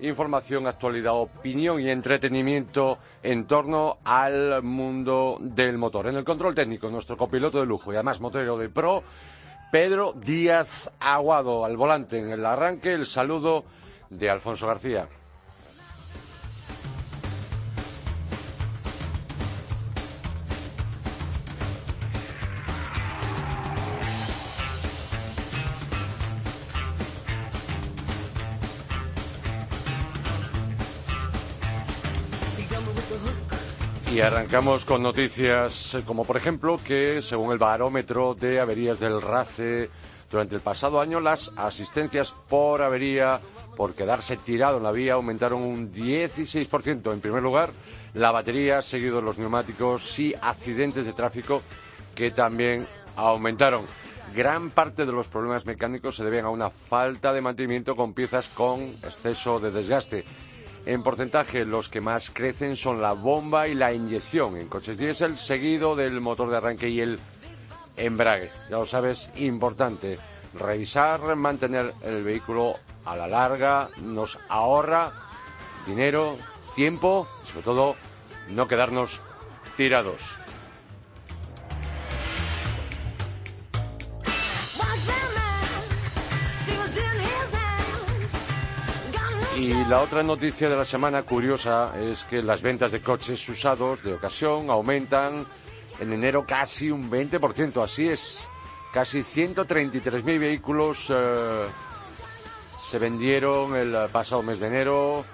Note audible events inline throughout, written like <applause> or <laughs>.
Información, actualidad, opinión y entretenimiento en torno al mundo del motor. En el control técnico, nuestro copiloto de lujo y además motorero de pro, Pedro Díaz Aguado, al volante en el arranque, el saludo de Alfonso García. Y arrancamos con noticias eh, como, por ejemplo, que según el barómetro de averías del RACE, durante el pasado año las asistencias por avería, por quedarse tirado en la vía, aumentaron un 16%. En primer lugar, la batería, seguido los neumáticos y accidentes de tráfico, que también aumentaron. Gran parte de los problemas mecánicos se deben a una falta de mantenimiento con piezas con exceso de desgaste. En porcentaje, los que más crecen son la bomba y la inyección en coches diésel, seguido del motor de arranque y el embrague. Ya lo sabes, importante. Revisar, mantener el vehículo a la larga, nos ahorra dinero, tiempo y sobre todo no quedarnos tirados. Y la otra noticia de la semana curiosa es que las ventas de coches usados de ocasión aumentan en enero casi un 20%. Así es, casi 133.000 vehículos eh, se vendieron el pasado mes de enero,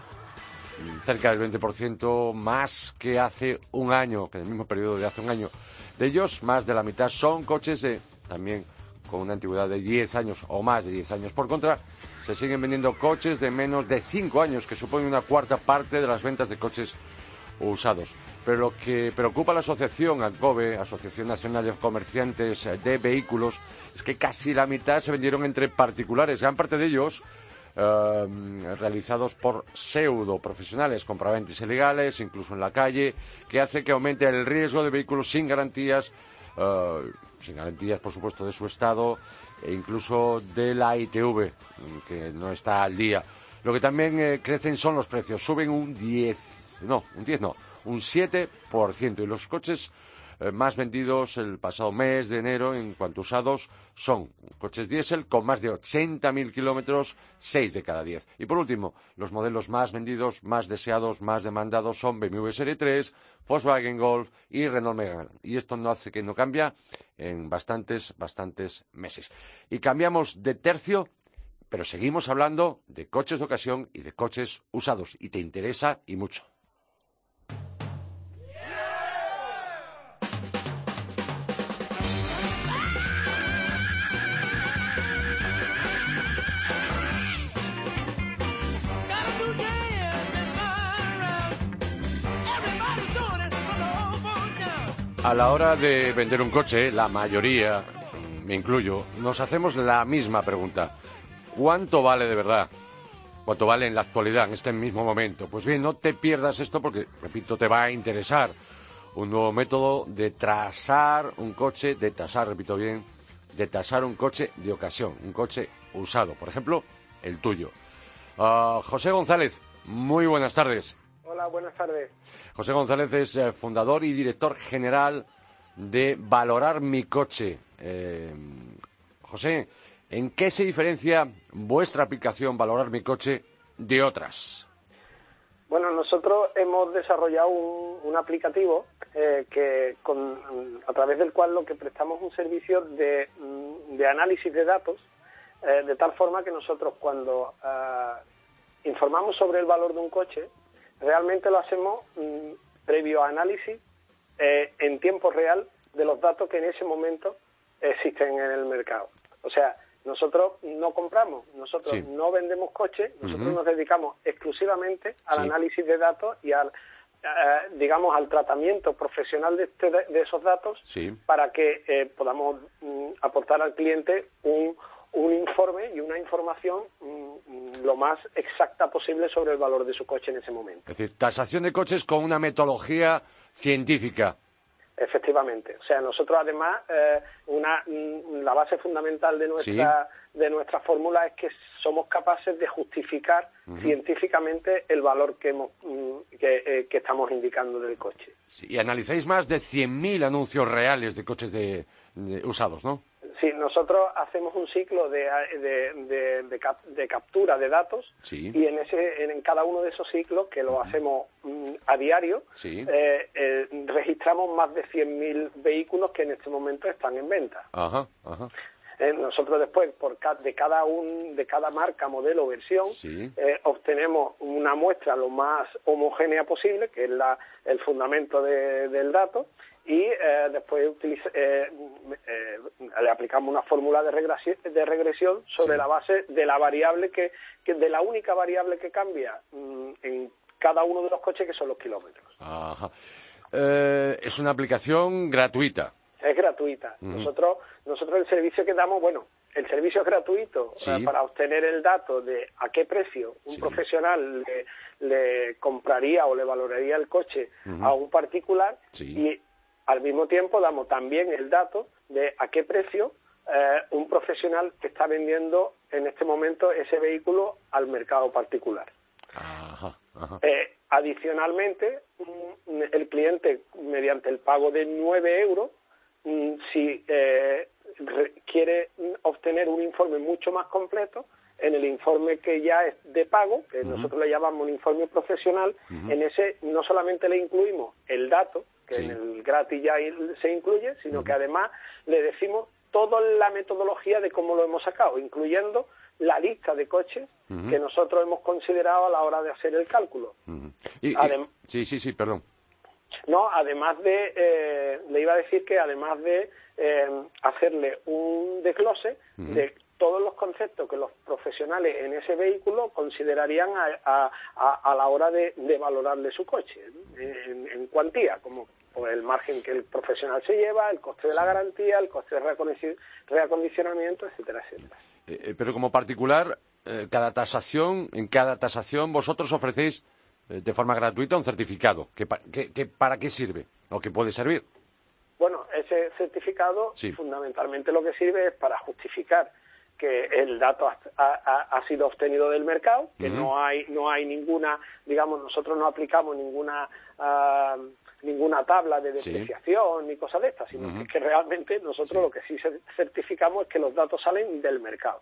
cerca del 20% más que hace un año, que en el mismo periodo de hace un año. De ellos, más de la mitad son coches de también con una antigüedad de 10 años o más de 10 años. Por contra, se siguen vendiendo coches de menos de 5 años, que supone una cuarta parte de las ventas de coches usados. Pero lo que preocupa a la asociación ANCOVE, Asociación Nacional de Comerciantes de Vehículos, es que casi la mitad se vendieron entre particulares, gran parte de ellos eh, realizados por pseudo profesionales, compraventes ilegales, incluso en la calle, que hace que aumente el riesgo de vehículos sin garantías, eh, sin garantías, por supuesto, de su estado e incluso de la ITV, que no está al día. Lo que también eh, crecen son los precios, suben un 10, no, un 10 no, un 7%. Y los coches eh, más vendidos el pasado mes de enero en cuanto usados son coches diésel con más de 80.000 kilómetros, 6 de cada 10. Y por último, los modelos más vendidos, más deseados, más demandados son BMW Serie 3, Volkswagen Golf y Renault Megane. Y esto no hace que no cambia en bastantes, bastantes meses. Y cambiamos de tercio, pero seguimos hablando de coches de ocasión y de coches usados. Y te interesa y mucho. A la hora de vender un coche, la mayoría, me incluyo, nos hacemos la misma pregunta. ¿Cuánto vale de verdad? ¿Cuánto vale en la actualidad, en este mismo momento? Pues bien, no te pierdas esto porque, repito, te va a interesar. Un nuevo método de tasar un coche, de tasar, repito bien, de tasar un coche de ocasión, un coche usado. Por ejemplo, el tuyo. Ah, José González, muy buenas tardes. Hola, buenas tardes. José González es eh, fundador y director general de Valorar mi coche. Eh, José, ¿en qué se diferencia vuestra aplicación Valorar mi coche de otras? Bueno, nosotros hemos desarrollado un, aplicativo eh, que a través del cual lo que prestamos un servicio de, mm, análisis de datos de tal forma que nosotros cuando ah, informamos sobre el valor de un coche realmente lo hacemos mm, previo análisis eh, en tiempo real de los datos que en ese momento existen en el mercado. O sea, nosotros no compramos, nosotros no vendemos coches, nosotros nos dedicamos exclusivamente al análisis de datos y al digamos, al tratamiento profesional de, este, de esos datos para que podamos mm, aportar al cliente un, un informe y una información mm, lo más exacta posible sobre el valor de su coche en ese momento. Es decir, tasación de coches con una metodología científica. Efectivamente. O sea, nosotros además, eh, una, mm, la base fundamental de nuestra, de nuestra fórmula es que somos capaces de justificar científicamente el valor que, hemos, mm, eh, que, estamos indicando del coche. y analizáis más de 100.000 anuncios reales de coches de usados, ¿no? Sí, nosotros hacemos un ciclo de, de, captura de datos y en, ese, en cada uno de esos ciclos, que lo hacemos mm, a diario, eh, eh, registramos más de 100.000 vehículos que en este momento están en venta. Eh, nosotros después, por de, cada un, de cada marca, modelo o versión, obtenemos una muestra lo más homogénea posible, que es la, el fundamento del dato, y eh, después eh, eh, le aplicamos una fórmula de regresión, de regresión sobre la base de la variable que, de la única variable que cambia mm, en cada uno de los coches que son los kilómetros. es una aplicación gratuita. Es gratuita. Nosotros nosotros el servicio que damos, bueno, el servicio es gratuito para obtener el dato de a qué precio un profesional le, compraría o le valoraría el coche a un particular y al mismo tiempo damos también el dato de a qué precio eh, un profesional está vendiendo en este momento ese vehículo al mercado particular. Eh, adicionalmente, mm, el cliente, mediante el pago de 9 euros, si eh, quiere obtener un informe mucho más completo, en el informe que ya es de pago, que nosotros le llamamos un informe profesional, en ese no solamente le incluimos el dato, que en el gratis ya se incluye, sino que además le decimos toda la metodología de cómo lo hemos sacado, incluyendo la lista de coches que nosotros hemos considerado a la hora de hacer el cálculo. sí, sí, sí, perdón. No, además de, eh, le iba a decir que además de eh, hacerle un desglose de todos los conceptos que los profesionales en ese vehículo considerarían a, la hora de, valorarle su coche, en, cuantía, como el margen que el profesional se lleva, el coste de la garantía, el coste de reacondicionamiento, etcétera, etcétera. Eh, eh, pero como particular, eh, cada tasación, en cada tasación vosotros ofrecéis de forma gratuita un certificado. ¿Que, ¿Para qué sirve o qué puede servir? Bueno, ese certificado fundamentalmente lo que sirve es para justificar que el dato ha, sido obtenido del mercado, que no hay no hay ninguna, digamos, nosotros no aplicamos ninguna ah, ninguna tabla de depreciación ni cosas de estas, sino que, realmente nosotros lo que sí certificamos es que los datos salen del mercado.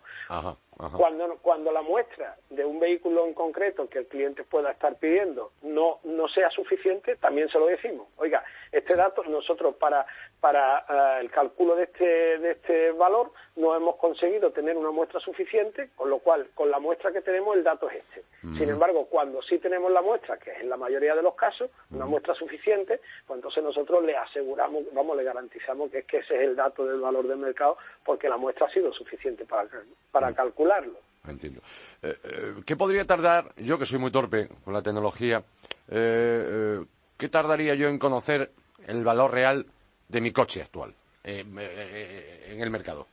Cuando, cuando la muestra de un vehículo en concreto que el cliente pueda estar pidiendo no, no sea suficiente, también se lo decimos. Oiga, este dato nosotros para, para eh, el cálculo de este, de este valor no hemos conseguido tener una muestra suficiente, con lo cual con la muestra que tenemos el dato es este. Sin embargo, cuando sí tenemos la muestra, que es en la mayoría de los casos, una muestra suficiente, pues entonces nosotros le aseguramos, vamos, le garantizamos que es que ese es el dato del valor del mercado porque la muestra ha sido suficiente para, para calcularlo. Entiendo. Eh, eh, ¿Qué podría tardar, yo que soy muy torpe con la tecnología, eh, qué tardaría yo en conocer el valor real de mi coche actual en el mercado?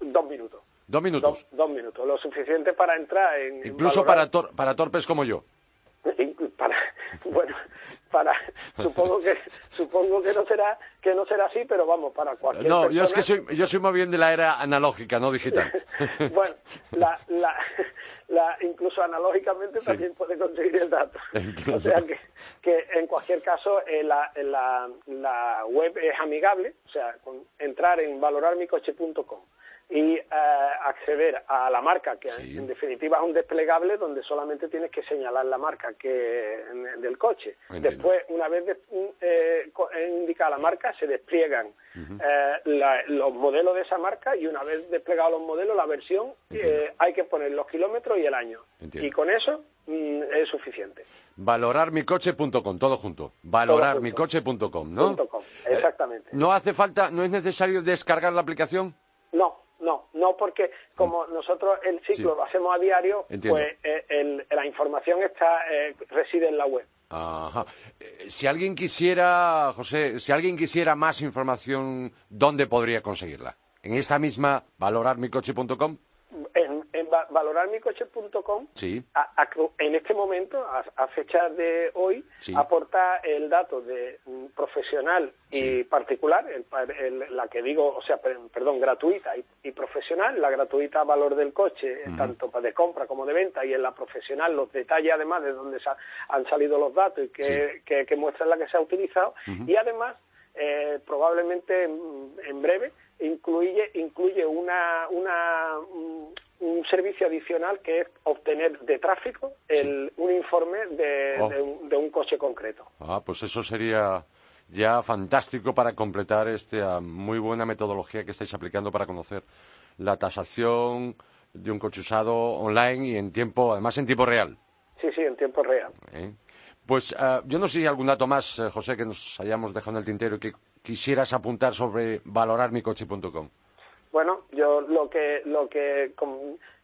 dos minutos. ¿Dos minutos? Dos, minutos, lo suficiente para entrar en... Incluso para, para torpes como yo. <laughs> Para, <laughs> bueno, para <laughs> supongo que supongo que no será que no será así pero vamos para cualquier no yo es que soy yo soy más bien de la era analógica no digital. <laughs> Bueno la, la, la incluso analógicamente también puede conseguir el dato. <laughs> O sea que, que en cualquier caso eh, la, la, la web es amigable o sea con entrar en valorarmicoche.com y eh, acceder a la marca, que en definitiva es un desplegable donde solamente tienes que señalar la marca que del coche. Después, una vez eh, indicada la marca, se despliegan eh, los modelos de esa marca y una vez desplegados los modelos, la versión, hay que poner los kilómetros y el año. Y con eso mm, es suficiente. Valorarmicoche.com, todo junto. Valorarmicoche.com, ¿no? exactamente. ¿No hace falta, no es necesario descargar la aplicación? No, no, no porque como nosotros el ciclo lo hacemos a diario, pues eh, la información está eh, reside en la web. Ajá. Eh, Si alguien quisiera, José, si alguien quisiera más información, ¿dónde podría conseguirla? ¿En esta misma valorarmicoche.com? Valorarmicoche.com, Sí. a- a- en este momento, a, a fecha de hoy, Sí. aporta el dato de mm, profesional y Sí. particular, el el- la que digo, o sea, per- perdón, gratuita y, y profesional, la gratuita valor del coche, eh, Ujú. tanto de compra como de venta, y en la profesional los detalles además de dónde sa- han salido los datos y que, que, que muestran la que se ha utilizado, y además, eh, probablemente en, en breve, incluye, incluye una, una, un, servicio adicional que es obtener de tráfico el, un informe de, Oh. de un, de un coche concreto. Ah, pues eso sería ya fantástico para completar esta muy buena metodología que estáis aplicando para conocer la tasación de un coche usado online y en tiempo, además en tiempo real. Sí, sí, en tiempo real. ¿eh? Pues ah, yo no sé si hay algún dato más, eh, José, que nos hayamos dejado en el tintero y que quisieras apuntar sobre valorarmicoche.com. Bueno, yo lo que lo que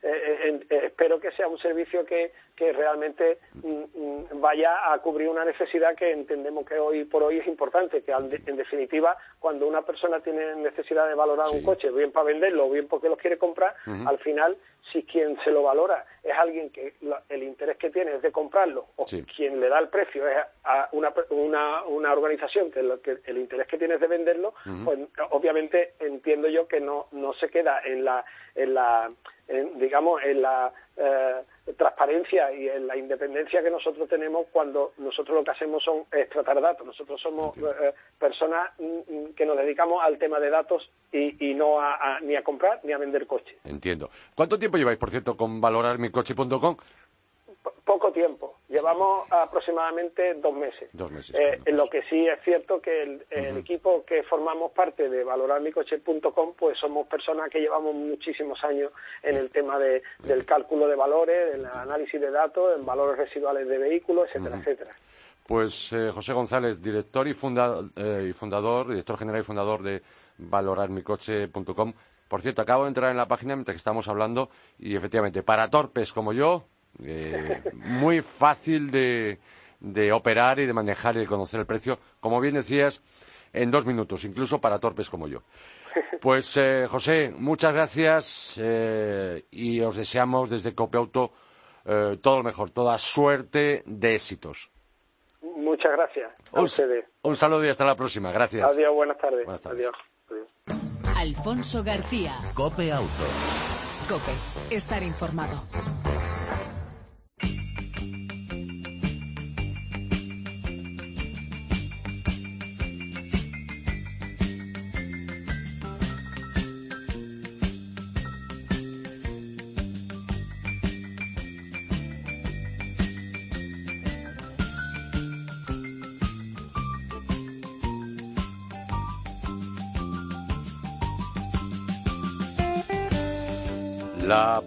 eh, eh, espero que sea un servicio que, que realmente mm, mm, vaya a cubrir una necesidad que entendemos que hoy por hoy es importante, que en definitiva cuando una persona tiene necesidad de valorar Sí. un coche, bien para venderlo o bien porque lo quiere comprar, al final si quien se lo valora es alguien que la- el interés que tiene es de comprarlo o Sí. quien le da el precio es a una, una, una organización que, lo que el interés que tiene es de venderlo, pues obviamente entiendo yo que no, no se queda en la, en la en, digamos, en la eh, transparencia y en la independencia que nosotros tenemos cuando nosotros lo que hacemos son es tratar datos. Nosotros somos eh, personas mm, mm, que nos dedicamos al tema de datos y, y no a, a- ni a comprar ni a vender coches. Entiendo. ¿Cuánto tiempo lleváis, por cierto, con valorarmicoche.com? Po- poco tiempo. Llevamos aproximadamente dos meses. Dos meses, Eh, pues. Lo que sí es cierto que el, equipo que formamos parte de valorarmicoche.com, pues somos personas que llevamos muchísimos años en el tema de, del cálculo de valores, del análisis de datos, en valores residuales de vehículos, etcétera, etcétera. Pues eh, José González, director y, funda- eh, y fundador, director general y fundador de valorarmicoche.com. Por cierto, acabo de entrar en la página mientras que estamos hablando y efectivamente, para torpes como yo, eh, muy fácil de, de operar y de manejar y de conocer el precio, como bien decías, en dos minutos, incluso para torpes como yo. Pues eh, José, muchas gracias eh, y os deseamos desde Copiauto eh, todo lo mejor, toda suerte de éxitos. Muchas gracias a Un, ustedes. un saludo y hasta la próxima. Gracias. Adiós, buenas tardes. Buenas tardes. Adiós. Adiós. Alfonso García. Cope Auto. Cope. Estar informado.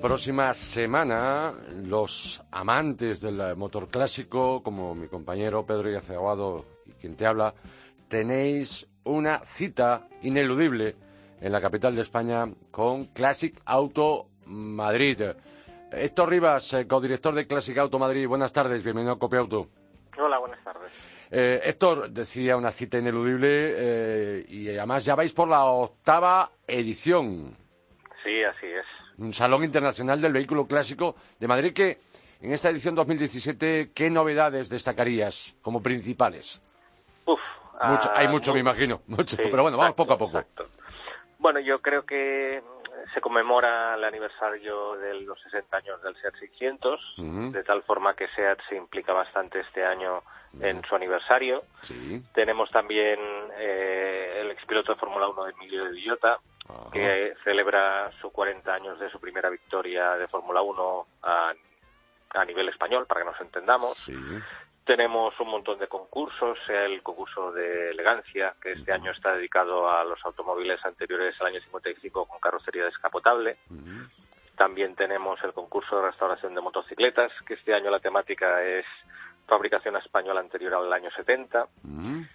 Próxima semana, los amantes del motor clásico, como mi compañero Pedro Díaz Aguado y quien te habla, tenéis una cita ineludible en la capital de España con Classic Auto Madrid. Héctor Rivas, eh, codirector de Classic Auto Madrid, buenas tardes, bienvenido a Copia Auto. Hola, buenas tardes. Eh, Héctor, decía una cita ineludible eh, y además ya vais por la octava edición. Sí, así es. Un Salón Internacional del Vehículo Clásico de Madrid que en esta edición 2017, ¿qué novedades destacarías como principales? Uf, Mucho- ah, hay mucho, muy- me imagino, <laughs> mucho, Sí, pero bueno, vamos exacto, poco a poco. exacto. Bueno, yo creo que se conmemora el aniversario de los 60 años del SEAT 600, Ujú. de tal forma que SEAT se implica bastante este año en su aniversario. Sí. Tenemos también eh, el expiloto de Fórmula 1 de Emilio de Villota, Ajá. que celebra sus 40 años de su primera victoria de Fórmula 1 a, a nivel español, para que nos entendamos. Sí. Tenemos un montón de concursos, sea el concurso de elegancia, que este año está dedicado a los automóviles anteriores al año 55 con carrocería descapotable. También tenemos el concurso de restauración de motocicletas, que este año la temática es fabricación española anterior al año 70. Ujú.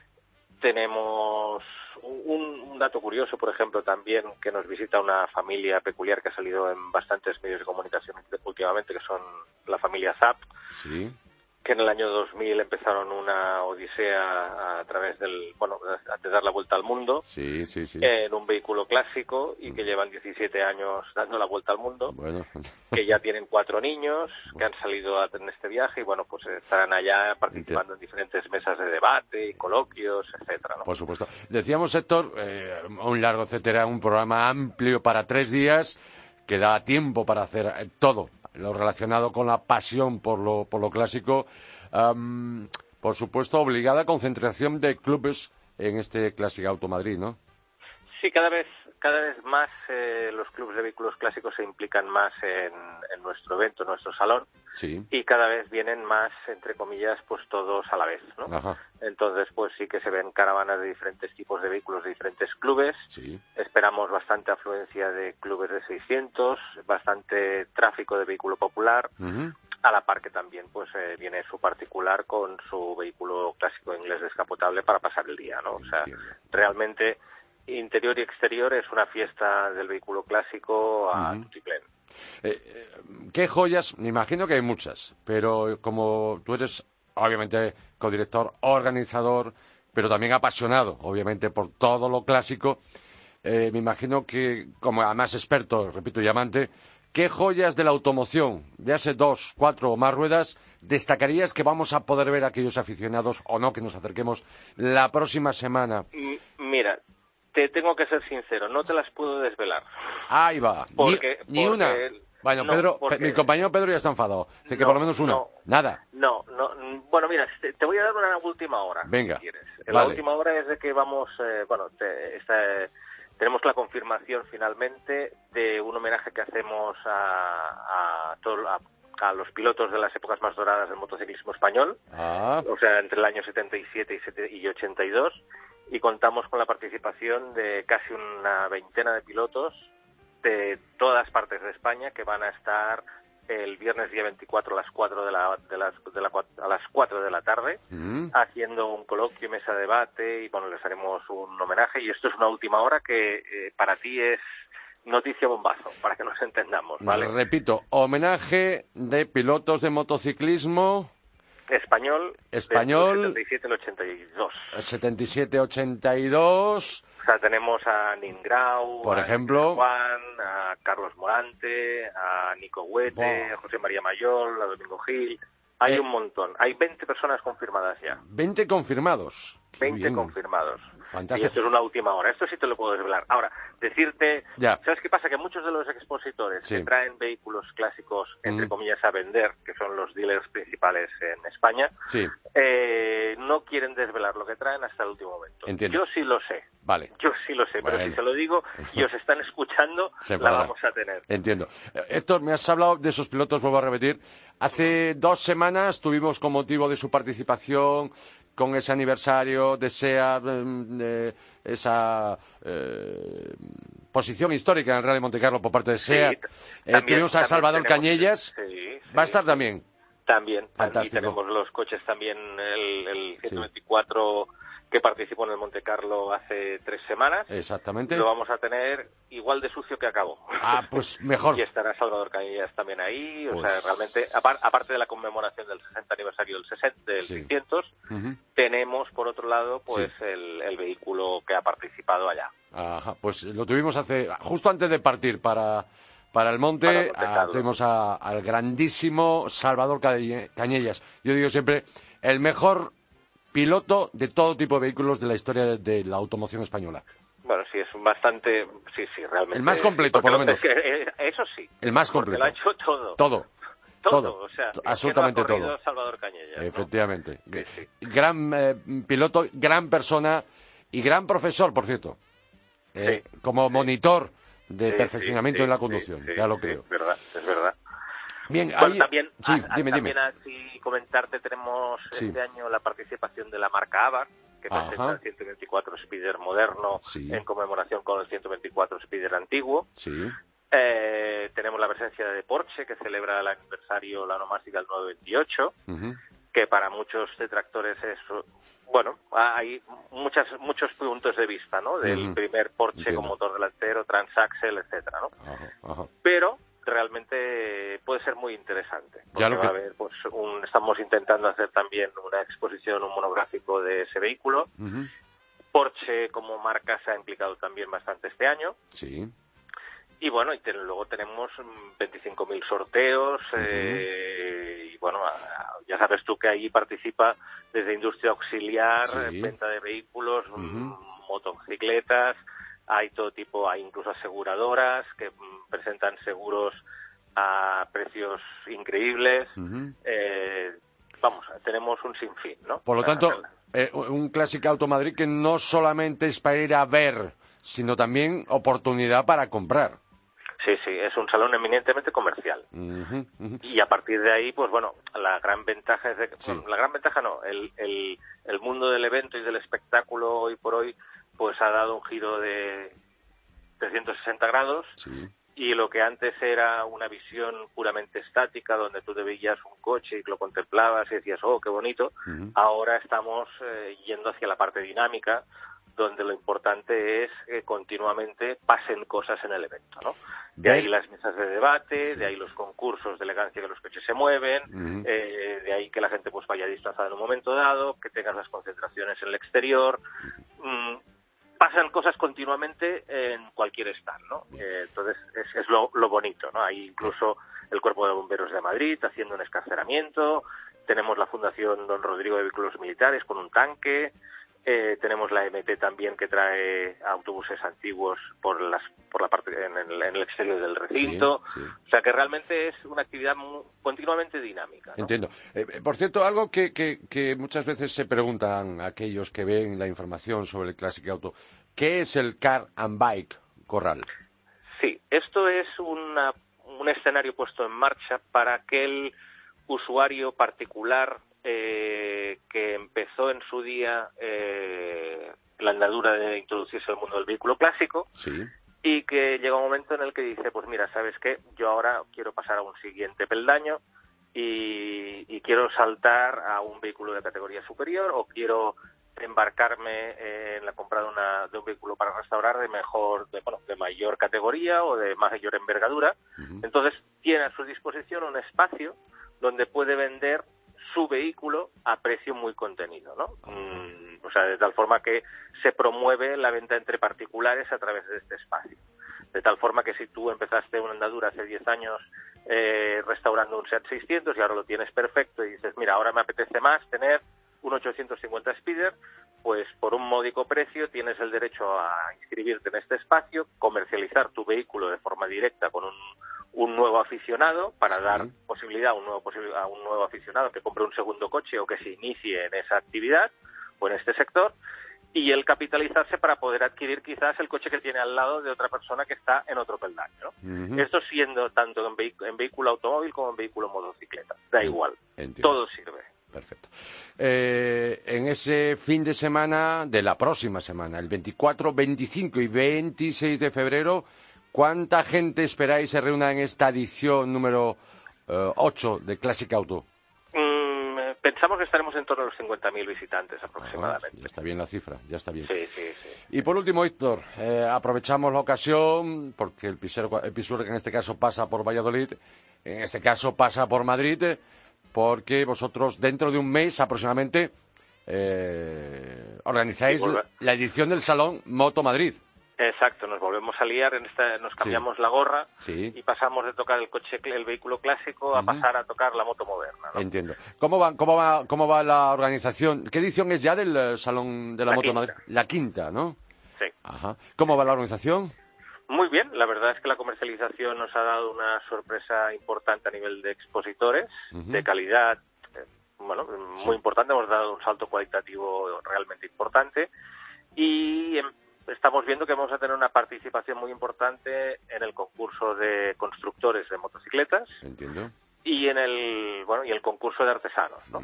Tenemos un, un dato curioso, por ejemplo, también que nos visita una familia peculiar que ha salido en bastantes medios de comunicación últimamente, que son la familia Zap, Sí. Que en el año 2000 empezaron una odisea a través del, bueno, de dar la vuelta al mundo. Sí, sí, sí. En un vehículo clásico y que llevan 17 años dando la vuelta al mundo. Bueno. Que ya tienen cuatro niños que han salido en este viaje y bueno, pues estarán allá participando en diferentes mesas de debate y coloquios, etcétera. Por supuesto. Decíamos, Héctor, eh, un largo etcétera, un programa amplio para tres días que da tiempo para hacer eh, todo lo relacionado con la pasión por lo, por lo clásico. por supuesto, obligada concentración de clubes en este Clásico Auto Madrid, ¿no? Sí, cada vez cada vez más eh, los clubes de vehículos clásicos se implican más en, nuestro evento, en nuestro salón, sí. y cada vez vienen más, entre comillas, pues todos a la vez, ¿no? Entonces, pues sí que se ven caravanas de diferentes tipos de vehículos de diferentes clubes. Sí. Esperamos bastante afluencia de clubes de 600, bastante tráfico de vehículo popular. A la par que también pues eh, viene su particular con su vehículo clásico inglés descapotable para pasar el día, ¿no? O sea, realmente interior y exterior es una fiesta del vehículo clásico a uh ¿Qué joyas? Me imagino que hay muchas, pero como tú eres obviamente codirector, organizador, pero también apasionado, obviamente, por todo lo clásico, me imagino que, como además experto, repito, y amante, ¿qué joyas de la automoción, de hace dos, cuatro o más ruedas, destacarías que vamos a poder ver aquellos aficionados o no que nos acerquemos la próxima semana? Mira, te tengo que ser sincero, no te las puedo desvelar. Ahí va. ni, una. Bueno, Pedro, mi compañero Pedro ya está enfadado. Dice que por lo menos una. Nada. No, no. Bueno, mira, te, voy a dar una última hora. Venga. Si quieres. La última hora es de que vamos, eh, bueno, tenemos la confirmación finalmente de un homenaje que hacemos a, a, a, los pilotos de las épocas más doradas del motociclismo español. Ah. O sea, entre el año 77 y, y 82 y contamos con la participación de casi una veintena de pilotos de todas partes de España que van a estar el viernes día 24 a las 4 de la, de las, de la, a las 4 de la tarde mm. haciendo un coloquio, mesa de debate y bueno, les haremos un homenaje y esto es una última hora que eh, para ti es noticia bombazo, para que nos <laughs> entendamos, ¿vale? Repito, homenaje de pilotos de motociclismo Español. Español. 77 al 82. 77 82. O sea, tenemos a Ningrau, por ejemplo, Juan, a Carlos Morante, a Nico Huete, a José María Mayor, a Domingo Gil. Hay eh. un montón. Hay 20 personas confirmadas ya. 20 confirmados. 20 confirmados. Fantástico. Y esto es una última hora. Esto sí te lo puedo desvelar. Ahora, decirte, ya. ¿sabes qué pasa? Que muchos de los expositores que traen vehículos clásicos, entre comillas, a vender, que son los dealers principales en España, sí. eh, no quieren desvelar lo que traen hasta el último momento. Entiendo. Yo sí lo sé. Vale. Yo sí lo sé, pero si se lo digo <laughs> y os están escuchando, la vamos a tener. Entiendo. Eh, Héctor, me has hablado de esos pilotos, vuelvo a repetir. Hace dos semanas tuvimos con motivo de su participación con ese aniversario desea eh, esa eh, posición histórica en el Real de Montecarlo por parte de SEA. Eh, tuvimos a Salvador Cañellas. ¿Va a estar también? También. Fantástico. tenemos los coches también, el, el 124 que participó en el Monte Carlo hace tres semanas. Exactamente. Lo vamos a tener igual de sucio que acabó. Ah, pues <laughs> mejor. y estará Salvador Cañellas también ahí. O sea, Pues- realmente, aparte de la conmemoración del 60 aniversario del, 60, del Sí. 600, Ujú. tenemos, por otro lado, pues el, el vehículo que ha participado allá. Ajá, pues lo tuvimos hace justo antes de partir para para el monte, Para el Monte ah, a- al grandísimo Salvador Cañe- Cañellas. Yo digo siempre el mejor piloto de todo tipo de vehículos de la historia de, la automoción española. Bueno, sí, es bastante... Sí, sí, realmente. El más completo, por lo menos. es que, eh, eso sí. El más completo. lo ha hecho todo. Todo. Todo, todo. o sea, absolutamente todo. Salvador Cañellas, ¿no? Efectivamente. Sí, sí. Gran eh, piloto, gran persona y gran profesor, por cierto. Eh, Como monitor de perfeccionamiento en la conducción, ya lo creo. Es verdad, es verdad. Bien, Bueno, ahí- también, sí, a- dime. así comentarte, tenemos Sí. este año la participación de la marca Abarth, que Ajá. presenta el 124 Spider moderno Sí. en conmemoración con el 124 Spider antiguo. Sí. Eh, tenemos la presencia de Porsche, que celebra el aniversario, la onomástica del 928, Ujú. que para muchos detractores es, bueno, hay muchas, muchos puntos de vista, ¿no? Del primer Porsche Entiendo. con motor delantero, transaxle, etcétera, ¿no? Ajá, ajá. Pero realmente puede ser muy interesante. Porque va a haber, pues, estamos intentando hacer también una exposición, un monográfico de ese vehículo. Porsche como marca se ha implicado también bastante este año. Sí. Y bueno, y luego tenemos 25.000 sorteos eh, y bueno, ya sabes tú que ahí participa desde industria auxiliar, venta de vehículos, motocicletas, hay todo tipo, hay incluso aseguradoras que mm, presentan seguros a precios increíbles. eh, vamos, tenemos un sinfín, ¿no? Por lo tanto, eh, un Clásico Auto Madrid que no solamente es para ir a ver, sino también oportunidad para comprar. Sí, sí, es un salón eminentemente comercial. Y a partir de ahí, pues bueno, la gran ventaja es de la gran ventaja no, el, el, el mundo del evento y del espectáculo hoy por hoy, pues ha dado un giro de 360 grados. Y lo que antes era una visión puramente estática, donde tú te veías un coche y lo contemplabas y decías, oh, qué bonito, ahora estamos eh, yendo hacia la parte dinámica, donde lo importante es que continuamente pasen cosas en el evento, ¿no? De ahí las mesas de debate, de ahí los concursos de elegancia que los coches se mueven, eh, de ahí que la gente pues vaya disfrazada en un momento dado, que tengas las concentraciones en el exterior. Mm, pasan cosas continuamente en cualquier stand, ¿no? Eh, entonces es, es lo, lo, bonito, ¿no? Hay incluso el Cuerpo de Bomberos de Madrid haciendo un escarceramiento, tenemos la Fundación Don Rodrigo de Vehículos Militares con un tanque, eh, tenemos la MT también que trae autobuses antiguos por las por la parte en el, exterior del recinto. O sea que realmente es una actividad continuamente dinámica. Entiendo. Eh, por cierto, algo que, que, muchas veces se preguntan aquellos que ven la información sobre el Classic Auto, ¿qué es el Car and Bike Corral? Sí, esto es una, un escenario puesto en marcha para aquel usuario particular eh, que empezó en su día eh, la andadura de introducirse al mundo del vehículo clásico y que llega un momento en el que dice, pues mira, ¿sabes qué? Yo ahora quiero pasar a un siguiente peldaño y, y quiero saltar a un vehículo de categoría superior o quiero embarcarme en la compra de, una, de un vehículo para restaurar de mejor, de, bueno, de mayor categoría o de mayor envergadura. Entonces tiene a su disposición un espacio donde puede vender su vehículo a precio muy contenido, ¿no? Mm, o sea, de tal forma que se promueve la venta entre particulares a través de este espacio. De tal forma que si tú empezaste una andadura hace 10 años eh, restaurando un Seat 600 y ahora lo tienes perfecto y dices, mira, ahora me apetece más tener un 850 Speeder, pues por un módico precio tienes el derecho a inscribirte en este espacio, comercializar tu vehículo de forma directa con un un nuevo aficionado para dar posibilidad a un nuevo a un nuevo aficionado que compre un segundo coche o que se inicie en esa actividad o en este sector y el capitalizarse para poder adquirir quizás el coche que tiene al lado de otra persona que está en otro peldaño. Esto siendo tanto en, vehículo automóvil como en vehículo motocicleta. Da igual. Todo sirve. Perfecto. Eh, en ese fin de semana de la próxima semana, el 24, 25 y 26 de febrero, ¿Cuánta gente esperáis se reúna en esta edición número 8 eh, de Classic Auto? Mm, pensamos que estaremos en torno a los 50.000 visitantes aproximadamente. ya está bien la cifra, ya está bien. Sí, sí, sí. Y por último, Héctor, eh, aprovechamos la ocasión, porque el, pisero, el que en este caso pasa por Valladolid, en este caso pasa por Madrid, porque vosotros dentro de un mes aproximadamente eh, organizáis la edición del Salón Moto Madrid. Exacto, nos volvemos a liar, en esta, nos cambiamos la gorra y pasamos de tocar el coche, el vehículo clásico a pasar a tocar la moto moderna. Entiendo. ¿Cómo va, cómo va, cómo va la organización? ¿Qué edición es ya del eh, Salón de la, Moto Madrid? La quinta, ¿no? Sí. Ajá. ¿Cómo va la organización? Muy bien, la verdad es que la comercialización nos ha dado una sorpresa importante a nivel de expositores, de calidad, eh, bueno, muy importante, hemos dado un salto cualitativo realmente importante y estamos viendo que vamos a tener una participación muy importante en el concurso de constructores de motocicletas. Entiendo. Y en el bueno y el concurso de artesanos, ¿no?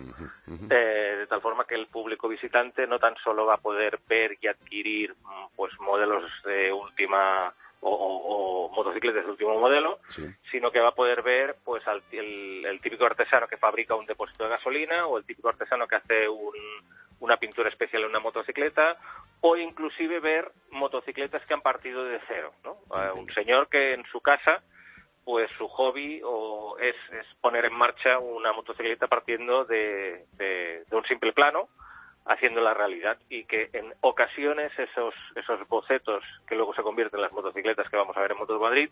Eh, de tal forma que el público visitante no tan solo va a poder ver y adquirir mm, pues modelos de última o, motocicletas de último modelo, sino que va a poder ver pues el, el, típico artesano que fabrica un depósito de gasolina o el típico artesano que hace un, una pintura especial en una motocicleta o inclusive ver motocicletas que han partido de cero. ¿no? un señor que en su casa pues su hobby o es, poner en marcha una motocicleta partiendo de, un simple plano, haciendo la realidad y que en ocasiones esos, esos bocetos que luego se convierten en las motocicletas que vamos a ver en Motos Madrid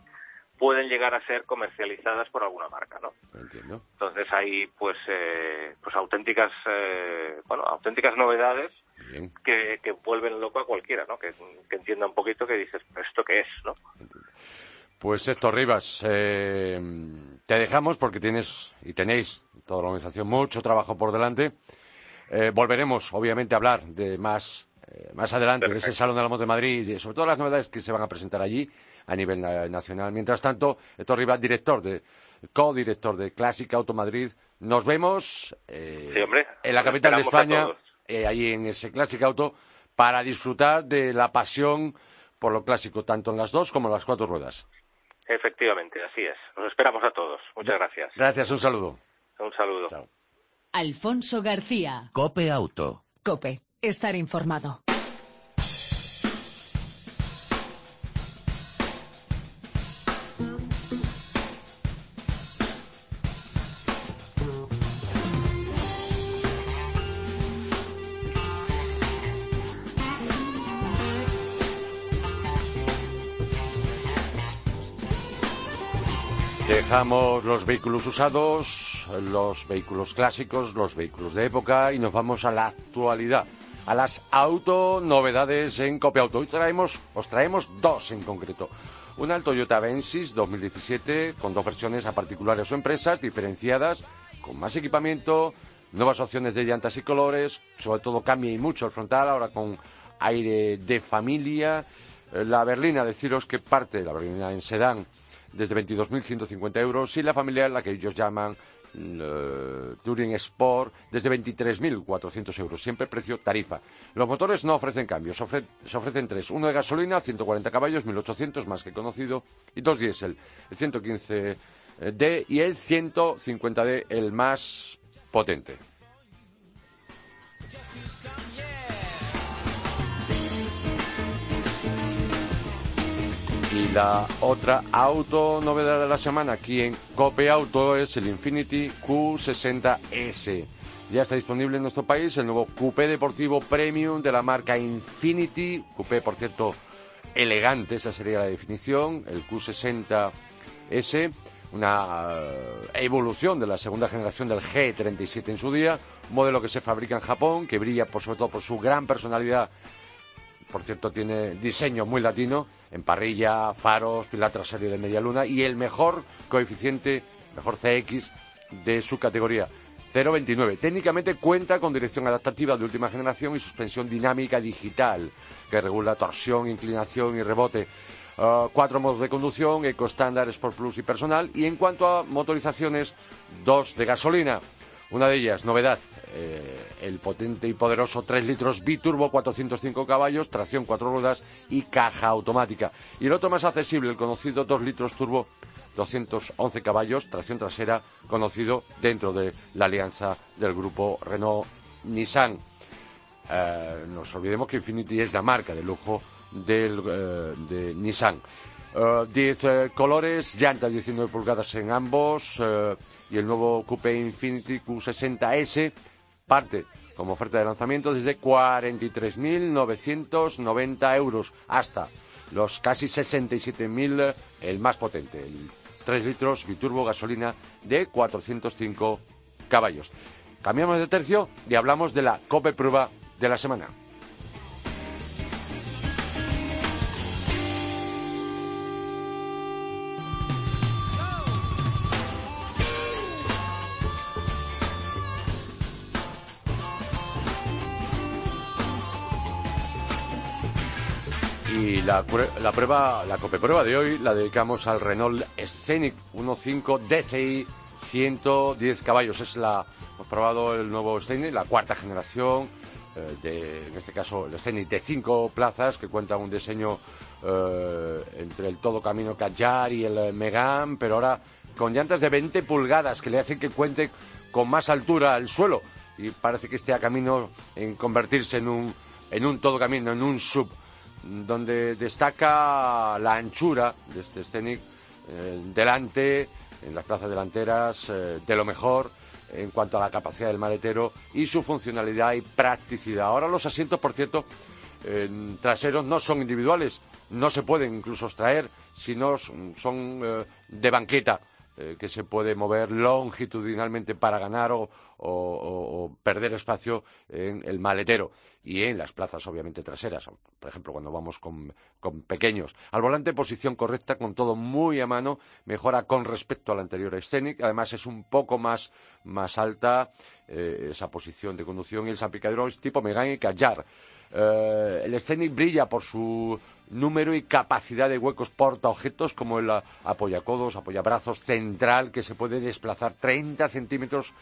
pueden llegar a ser comercializadas por alguna marca, ¿no? Entiendo. Entonces hay pues eh, pues auténticas eh, bueno auténticas novedades que, que, vuelven loco a cualquiera, ¿no? Que, que entienda un poquito que dices esto qué es, ¿no? Pues Héctor Rivas, eh, te dejamos porque tienes y tenéis toda la organización mucho trabajo por delante. Eh, volveremos, obviamente, a hablar de más, eh, más adelante de ese Salón de la Moto de Madrid y sobre todo las novedades que se van a presentar allí a nivel nacional. Mientras tanto, Héctor Rivas, director de, co-director de Clásica Auto Madrid, nos vemos en la capital de España, allí en ese Clásica Auto, para disfrutar de la pasión por lo clásico, tanto en las dos como en las cuatro ruedas. Efectivamente, así es. Nos esperamos a todos. Muchas gracias. Gracias, un saludo. Un saludo. Alfonso García. Cope Auto. Cope, estar informado. Los vehículos usados, los vehículos clásicos, los vehículos de época y nos vamos a la actualidad, a las auto novedades en Copia Auto. Hoy traemos, os traemos dos en concreto. Una el Toyota Avensis 2017 con dos versiones a particulares o empresas diferenciadas, con más equipamiento, nuevas opciones de llantas y colores, sobre todo cambia y mucho el frontal, ahora con aire de familia. La berlina, deciros que parte, la berlina en sedán, desde 22.150 euros y la familiar, la que ellos llaman uh, Touring Sport, desde 23.400 euros, siempre precio tarifa. Los motores no ofrecen cambios, se ofrecen tres, uno de gasolina, 140 caballos, 1.800 más que conocido, y dos diésel, el 115D y el 150D, el más potente. Y la otra auto novedad de la semana aquí en Cope Auto es el Infinity Q60S. Ya está disponible en nuestro país el nuevo coupé deportivo premium de la marca Infinity. Coupé, por cierto, elegante, esa sería la definición. El Q60S, una eh, evolución de la segunda generación del G37 en su día. Modelo que se fabrica en Japón, que brilla por, sobre todo por su gran personalidad por cierto, tiene diseño muy latino, en parrilla, faros, pilar trasero de media luna y el mejor coeficiente, mejor CX de su categoría. 0,29. Técnicamente cuenta con dirección adaptativa de última generación y suspensión dinámica digital, que regula torsión, inclinación y rebote. Uh, cuatro modos de conducción, Eco Standard, Sport Plus y Personal. Y en cuanto a motorizaciones, dos de gasolina. Una de ellas, novedad, eh, el potente y poderoso 3 litros biturbo, 405 caballos, tracción 4 ruedas y caja automática. Y el otro más accesible, el conocido 2 litros turbo, 211 caballos, tracción trasera, conocido dentro de la alianza del grupo Renault-Nissan. Eh, nos olvidemos que Infinity es la marca de lujo del, eh, de Nissan. 10 colores, llantas 19 pulgadas en ambos y el nuevo Coupe Infinity Q60S parte como oferta de lanzamiento desde 43.990 euros hasta los casi 67.000 el más potente, el 3 litros biturbo gasolina de 405 caballos. Cambiamos de tercio y hablamos de la Cope Prueba de la semana. La, la prueba, la prueba de hoy la dedicamos al Renault Scenic 1.5 DCI 110 caballos. Es la, hemos probado el nuevo Scenic, la cuarta generación, eh, de, en este caso el Scenic de cinco plazas que cuenta un diseño eh, entre el todo camino Kadjar y el Megan, pero ahora con llantas de 20 pulgadas que le hacen que cuente con más altura al suelo y parece que esté a camino en convertirse en un, en un todo camino, en un sub donde destaca la anchura de este Scenic eh, delante, en las plazas delanteras, eh, de lo mejor en cuanto a la capacidad del maletero y su funcionalidad y practicidad. Ahora los asientos, por cierto, traseros no son individuales, no se pueden incluso extraer, sino son eh, de banqueta. Eh, que se puede mover longitudinalmente para ganar o, perder espacio en el maletero y en las plazas obviamente traseras, por ejemplo cuando vamos con, pequeños. Al volante posición correcta con todo muy a mano, mejora con respecto al anterior Scenic, además es un poco más, alta eh, esa posición de conducción y el salpicadero es tipo Megane y Callar. Eh, el Scenic brilla por su número y capacidad de huecos portaobjetos como el apoyacodos, apoyabrazos central que se puede desplazar 30 centímetros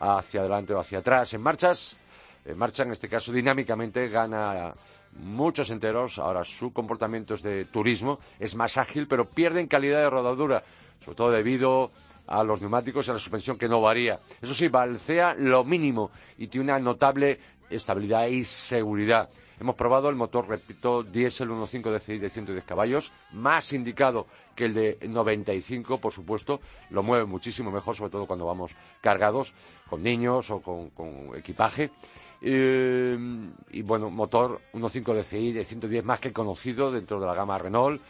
hacia adelante o hacia atrás. En marchas, en marcha en este caso dinámicamente gana muchos enteros. Ahora su comportamiento es de turismo, es más ágil, pero pierde en calidad de rodadura, sobre todo debido a los neumáticos y a la suspensión que no varía. Eso sí, balcea lo mínimo y tiene una notable estabilidad y seguridad. Hemos probado el motor, repito, diésel 1.5 DCI de 110 caballos, más indicado que el de 95, por supuesto. Lo mueve muchísimo mejor, sobre todo cuando vamos cargados, con niños o con, equipaje. Eh, y bueno, motor 1.5 DCI de 110 más que conocido dentro de la gama Renault,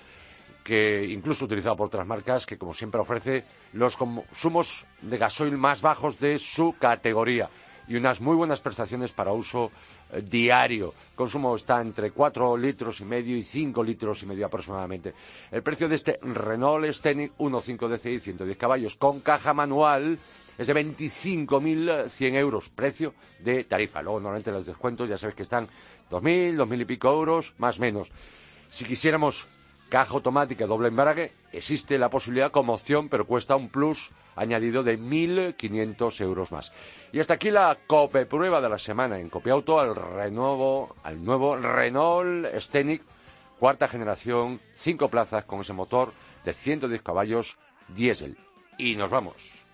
que incluso utilizado por otras marcas, que como siempre ofrece los consumos de gasoil más bajos de su categoría y unas muy buenas prestaciones para uso eh, diario. El consumo está entre 4 litros y medio y 5 litros y medio aproximadamente. El precio de este Renault Scenic 1.5 DCI 110 caballos con caja manual es de 25.100 euros, precio de tarifa. Luego normalmente los descuentos ya sabes que están 2.000, 2.000 y pico euros, más o menos. Si quisiéramos caja automática doble embrague, existe la posibilidad como opción, pero cuesta un plus añadido de 1.500 euros más. Y hasta aquí la COPE prueba de la semana en Copiauto al, renuevo, al nuevo Renault Scenic, cuarta generación, cinco plazas con ese motor de 110 caballos diésel. Y nos vamos.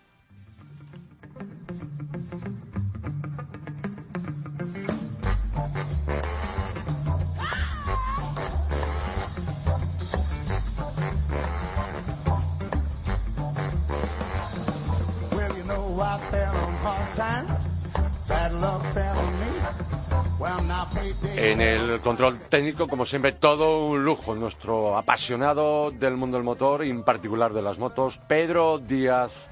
En el control técnico, como siempre, todo un lujo. Nuestro apasionado del mundo del motor, y en particular de las motos, Pedro Díaz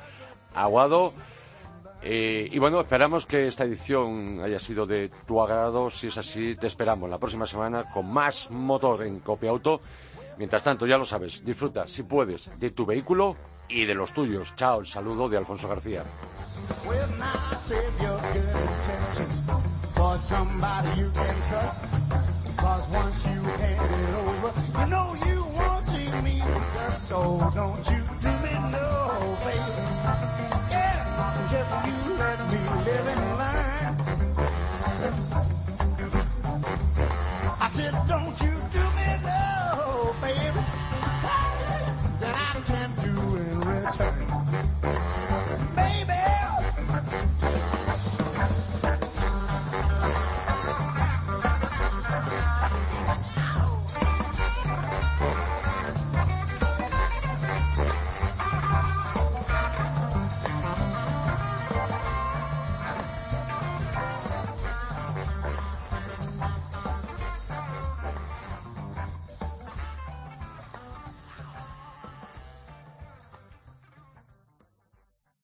Aguado. Eh, y bueno, esperamos que esta edición haya sido de tu agrado. Si es así, te esperamos la próxima semana con más motor en Copia Auto. Mientras tanto, ya lo sabes, disfruta, si puedes, de tu vehículo y de los tuyos. Chao, el saludo de Alfonso García. With my save good intentions for somebody you can trust. Cause once you hand it over, you know you won't see me. So don't you